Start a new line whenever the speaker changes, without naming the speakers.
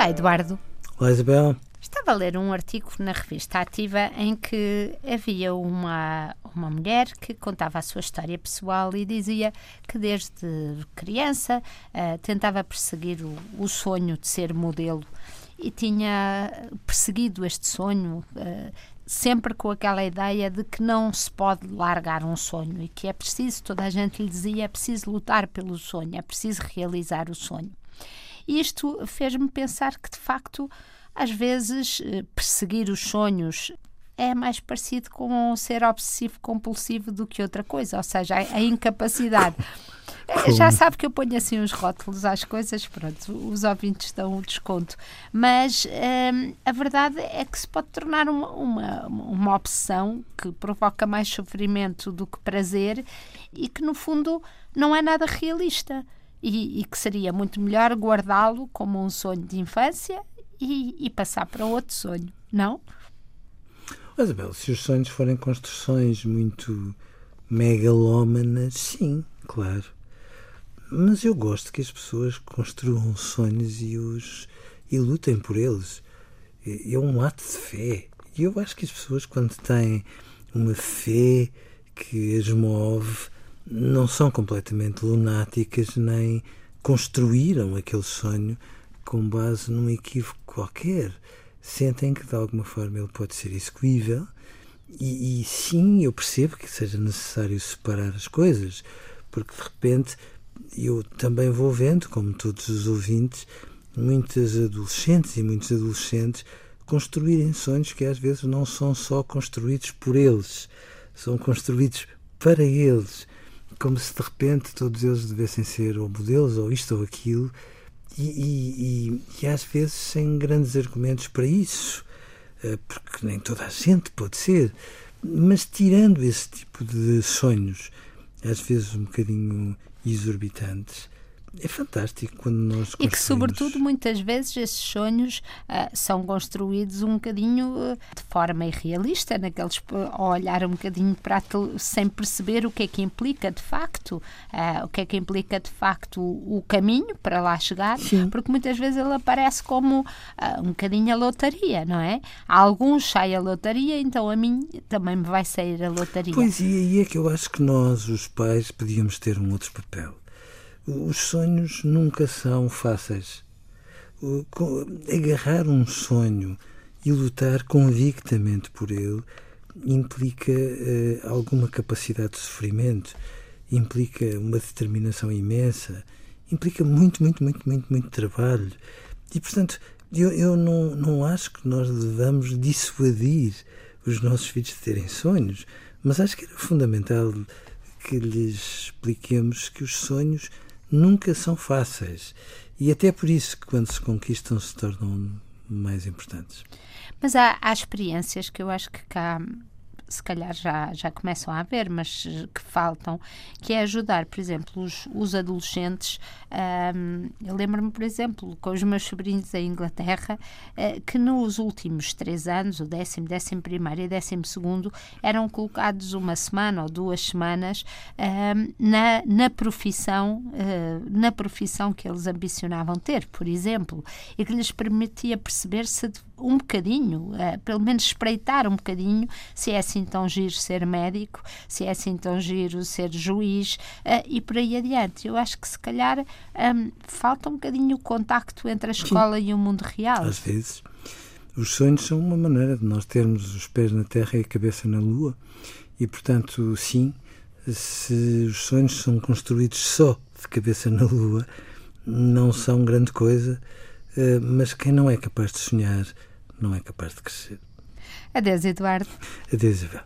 Olá, Eduardo.
Olá, Isabel.
Estava a ler um artigo na revista Ativa em que havia uma, uma mulher que contava a sua história pessoal e dizia que desde criança uh, tentava perseguir o, o, sonho de ser modelo e tinha perseguido este sonho uh, sempre com aquela ideia de que não se pode largar um sonho e que é preciso, toda a gente lhe dizia, é preciso lutar pelo sonho, é preciso realizar o sonho. E isto fez-me pensar que, de facto, às vezes, eh, perseguir os sonhos é mais parecido com ser obsessivo compulsivo do que outra coisa, ou seja, a incapacidade. Como? Já sabe que eu ponho assim os rótulos às coisas, pronto, os ouvintes dão o desconto. Mas hum, a verdade é que se pode tornar uma, uma, uma opção que provoca mais sofrimento do que prazer e que, no fundo, não é nada realista. E, e que seria muito melhor guardá-lo como um sonho de infância e, e passar para outro sonho, não?
Isabel, se os sonhos forem construções muito megalómanas, sim, claro. Mas eu gosto que as pessoas construam sonhos e os e lutem por eles. É um ato de fé. E eu acho que as pessoas, quando têm uma fé que as move, não são completamente lunáticas nem construíram aquele sonho com base num equívoco qualquer. Sentem que de alguma forma ele pode ser execuível e, e, sim, eu percebo que seja necessário separar as coisas, porque de repente eu também vou vendo, como todos os ouvintes, muitas adolescentes e muitos adolescentes construírem sonhos que às vezes não são só construídos por eles, são construídos para eles, como se de repente todos eles devessem ser ou modelos ou isto ou aquilo, e, e, e, às vezes sem grandes argumentos para isso, eh, porque nem toda a gente pode ser. Mas tirando esse tipo de sonhos, às vezes um bocadinho exorbitantes, é fantástico quando nós
E que, sobretudo, muitas vezes esses sonhos uh, são construídos um bocadinho uh, de forma irrealista, naqueles, a olhar um bocadinho para sem perceber o que é que implica de facto, uh, o que é que implica de facto o, o caminho para lá chegar, Sim. porque muitas vezes ele aparece como um bocadinho a lotaria, não é? A alguns sai a lotaria, então a mim também me vai sair a lotaria.
Pois, e aí é que eu acho que nós, os pais, podíamos ter um outro papel os sonhos nunca são fáceis. Agarrar um sonho e lutar convictamente por ele implica uh, alguma capacidade de sofrimento, implica uma determinação imensa, implica muito, muito, muito, muito, muito trabalho. E, portanto, eu, eu não, não acho que nós devamos dissuadir os nossos filhos de terem sonhos, mas acho que era fundamental que lhes expliquemos que os sonhos nunca são fáceis. E até por isso que quando se conquistam se tornam mais importantes.
Mas há, há experiências que eu acho que cá se calhar já, já começam a haver, mas que faltam, que é ajudar, por exemplo, os, os adolescentes. Um, eu lembro-me, por exemplo, com os meus sobrinhos em Inglaterra, uh, que nos últimos três anos, o décimo, décimo primeiro e décimo segundo, eram colocados uma semana ou duas semanas uh, na, na profissão, uh, na profissão que eles ambicionavam ter, por exemplo, e que lhes permitia perceber se um bocadinho, pelo menos espreitar um bocadinho, se é assim assim tão giro ser médico, se é assim tão giro ser juiz uh, e por aí adiante. Eu acho que se calhar um, falta um bocadinho o contacto entre a escola Sim. e o mundo real.
Às vezes. Os sonhos são uma maneira de nós termos os pés na terra e a cabeça na lua. E, portanto, sim, se os sonhos são construídos só de cabeça na lua, não são grande coisa, eh, mas quem não é capaz de sonhar não é capaz de crescer.
Adeus, Eduardo.
Adeus, Isabel.